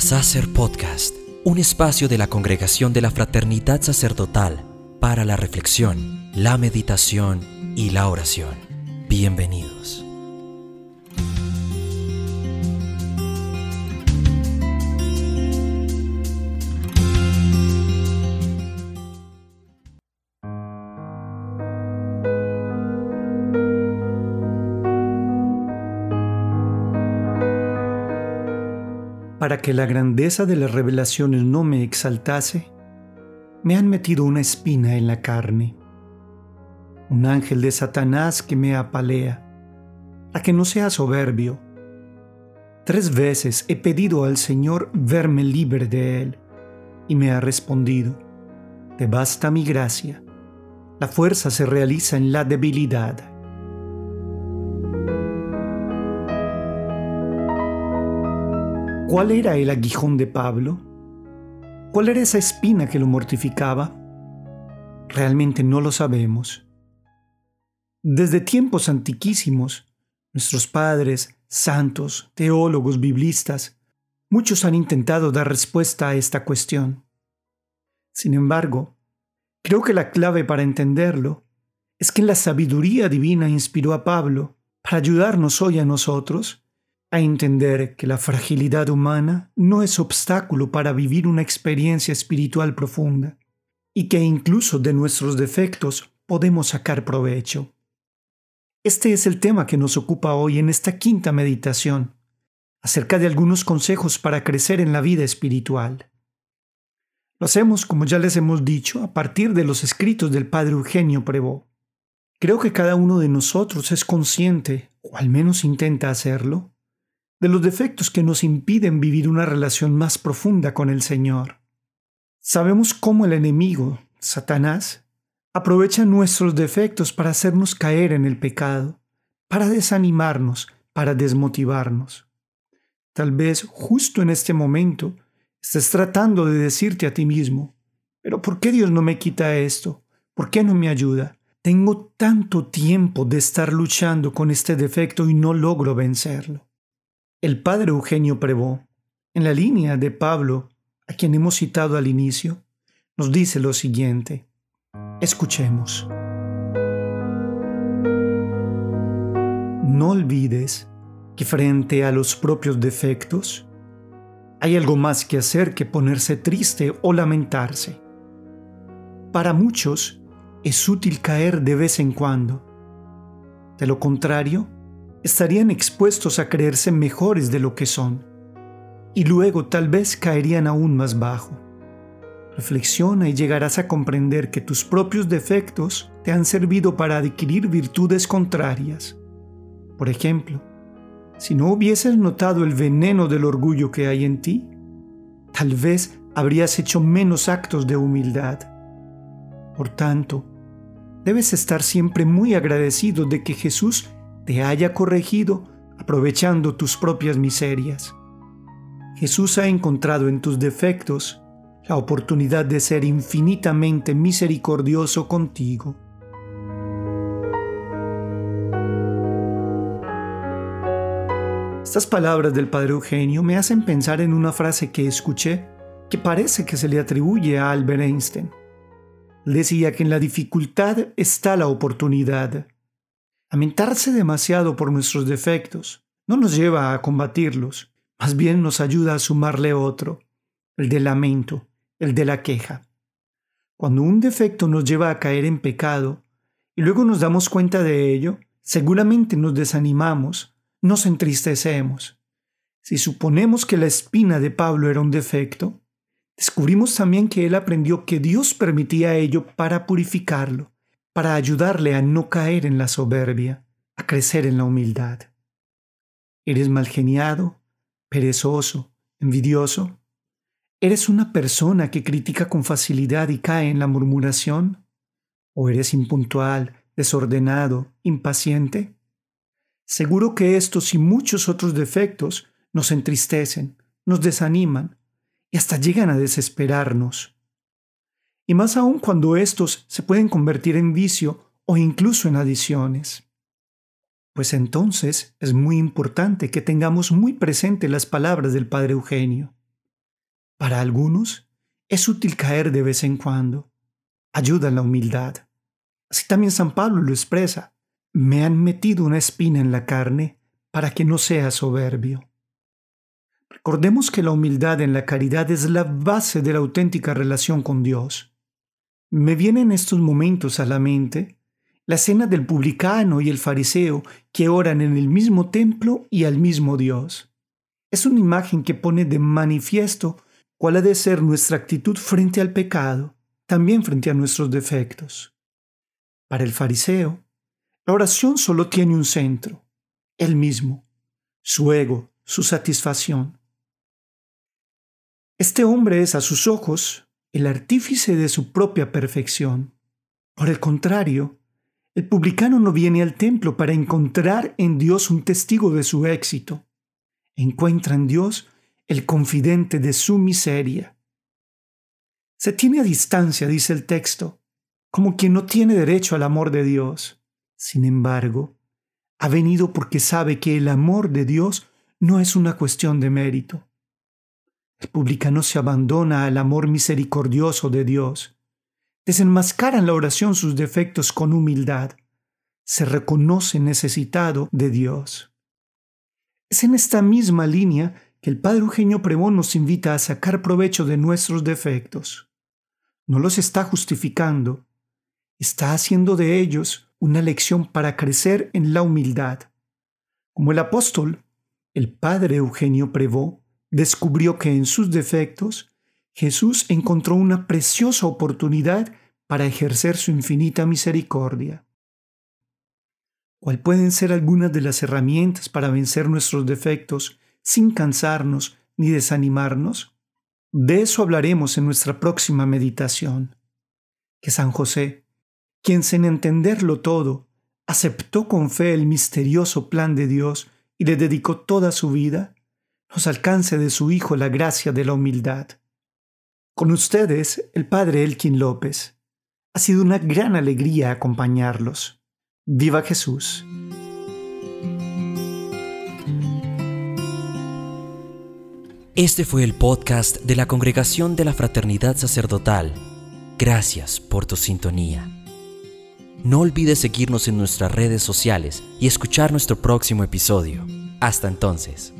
Sacer Podcast, un espacio de la Congregación de la Fraternidad Sacerdotal para la reflexión, la meditación y la oración. Bienvenidos. Para que la grandeza de las revelaciones no me exaltase, me han metido una espina en la carne, un ángel de Satanás que me apalea, a que no sea soberbio. Tres veces he pedido al Señor verme libre de él, y me ha respondido, Te basta mi gracia, la fuerza se realiza en la debilidad. ¿Cuál era el aguijón de Pablo? ¿Cuál era esa espina que lo mortificaba? Realmente no lo sabemos. Desde tiempos antiquísimos, nuestros padres, santos, teólogos, biblistas, muchos han intentado dar respuesta a esta cuestión. Sin embargo, creo que la clave para entenderlo es que la sabiduría divina inspiró a Pablo para ayudarnos hoy a nosotros a entender que la fragilidad humana no es obstáculo para vivir una experiencia espiritual profunda y que incluso de nuestros defectos podemos sacar provecho. Este es el tema que nos ocupa hoy en esta quinta meditación, acerca de algunos consejos para crecer en la vida espiritual. Lo hacemos, como ya les hemos dicho, a partir de los escritos del padre Eugenio Prevó. Creo que cada uno de nosotros es consciente, o al menos intenta hacerlo, de los defectos que nos impiden vivir una relación más profunda con el Señor. Sabemos cómo el enemigo, Satanás, aprovecha nuestros defectos para hacernos caer en el pecado, para desanimarnos, para desmotivarnos. Tal vez justo en este momento estés tratando de decirte a ti mismo, pero ¿por qué Dios no me quita esto? ¿Por qué no me ayuda? Tengo tanto tiempo de estar luchando con este defecto y no logro vencerlo. El padre Eugenio Prevó, en la línea de Pablo, a quien hemos citado al inicio, nos dice lo siguiente. Escuchemos. No olvides que frente a los propios defectos, hay algo más que hacer que ponerse triste o lamentarse. Para muchos es útil caer de vez en cuando. De lo contrario, estarían expuestos a creerse mejores de lo que son, y luego tal vez caerían aún más bajo. Reflexiona y llegarás a comprender que tus propios defectos te han servido para adquirir virtudes contrarias. Por ejemplo, si no hubieses notado el veneno del orgullo que hay en ti, tal vez habrías hecho menos actos de humildad. Por tanto, debes estar siempre muy agradecido de que Jesús te haya corregido aprovechando tus propias miserias. Jesús ha encontrado en tus defectos la oportunidad de ser infinitamente misericordioso contigo. Estas palabras del Padre Eugenio me hacen pensar en una frase que escuché que parece que se le atribuye a Albert Einstein. Decía que en la dificultad está la oportunidad. Lamentarse demasiado por nuestros defectos no nos lleva a combatirlos, más bien nos ayuda a sumarle otro, el del lamento, el de la queja. Cuando un defecto nos lleva a caer en pecado y luego nos damos cuenta de ello, seguramente nos desanimamos, nos entristecemos. Si suponemos que la espina de Pablo era un defecto, descubrimos también que él aprendió que Dios permitía ello para purificarlo para ayudarle a no caer en la soberbia, a crecer en la humildad. ¿Eres malgeniado, perezoso, envidioso? ¿Eres una persona que critica con facilidad y cae en la murmuración? ¿O eres impuntual, desordenado, impaciente? Seguro que estos y muchos otros defectos nos entristecen, nos desaniman y hasta llegan a desesperarnos y más aún cuando estos se pueden convertir en vicio o incluso en adiciones. Pues entonces es muy importante que tengamos muy presente las palabras del Padre Eugenio. Para algunos es útil caer de vez en cuando. Ayuda la humildad. Así también San Pablo lo expresa. Me han metido una espina en la carne para que no sea soberbio. Recordemos que la humildad en la caridad es la base de la auténtica relación con Dios. Me viene en estos momentos a la mente la escena del publicano y el fariseo que oran en el mismo templo y al mismo Dios. Es una imagen que pone de manifiesto cuál ha de ser nuestra actitud frente al pecado, también frente a nuestros defectos. Para el fariseo, la oración solo tiene un centro, él mismo, su ego, su satisfacción. Este hombre es a sus ojos el artífice de su propia perfección. Por el contrario, el publicano no viene al templo para encontrar en Dios un testigo de su éxito. Encuentra en Dios el confidente de su miseria. Se tiene a distancia, dice el texto, como quien no tiene derecho al amor de Dios. Sin embargo, ha venido porque sabe que el amor de Dios no es una cuestión de mérito. El publicano se abandona al amor misericordioso de Dios. Desenmascara en la oración sus defectos con humildad. Se reconoce necesitado de Dios. Es en esta misma línea que el Padre Eugenio Prevón nos invita a sacar provecho de nuestros defectos. No los está justificando, está haciendo de ellos una lección para crecer en la humildad. Como el apóstol, el Padre Eugenio Prevó descubrió que en sus defectos Jesús encontró una preciosa oportunidad para ejercer su infinita misericordia. ¿Cuál pueden ser algunas de las herramientas para vencer nuestros defectos sin cansarnos ni desanimarnos? De eso hablaremos en nuestra próxima meditación. Que San José, quien sin entenderlo todo, aceptó con fe el misterioso plan de Dios y le dedicó toda su vida, nos alcance de su Hijo la gracia de la humildad. Con ustedes, el Padre Elkin López. Ha sido una gran alegría acompañarlos. ¡Viva Jesús! Este fue el podcast de la Congregación de la Fraternidad Sacerdotal. Gracias por tu sintonía. No olvides seguirnos en nuestras redes sociales y escuchar nuestro próximo episodio. Hasta entonces.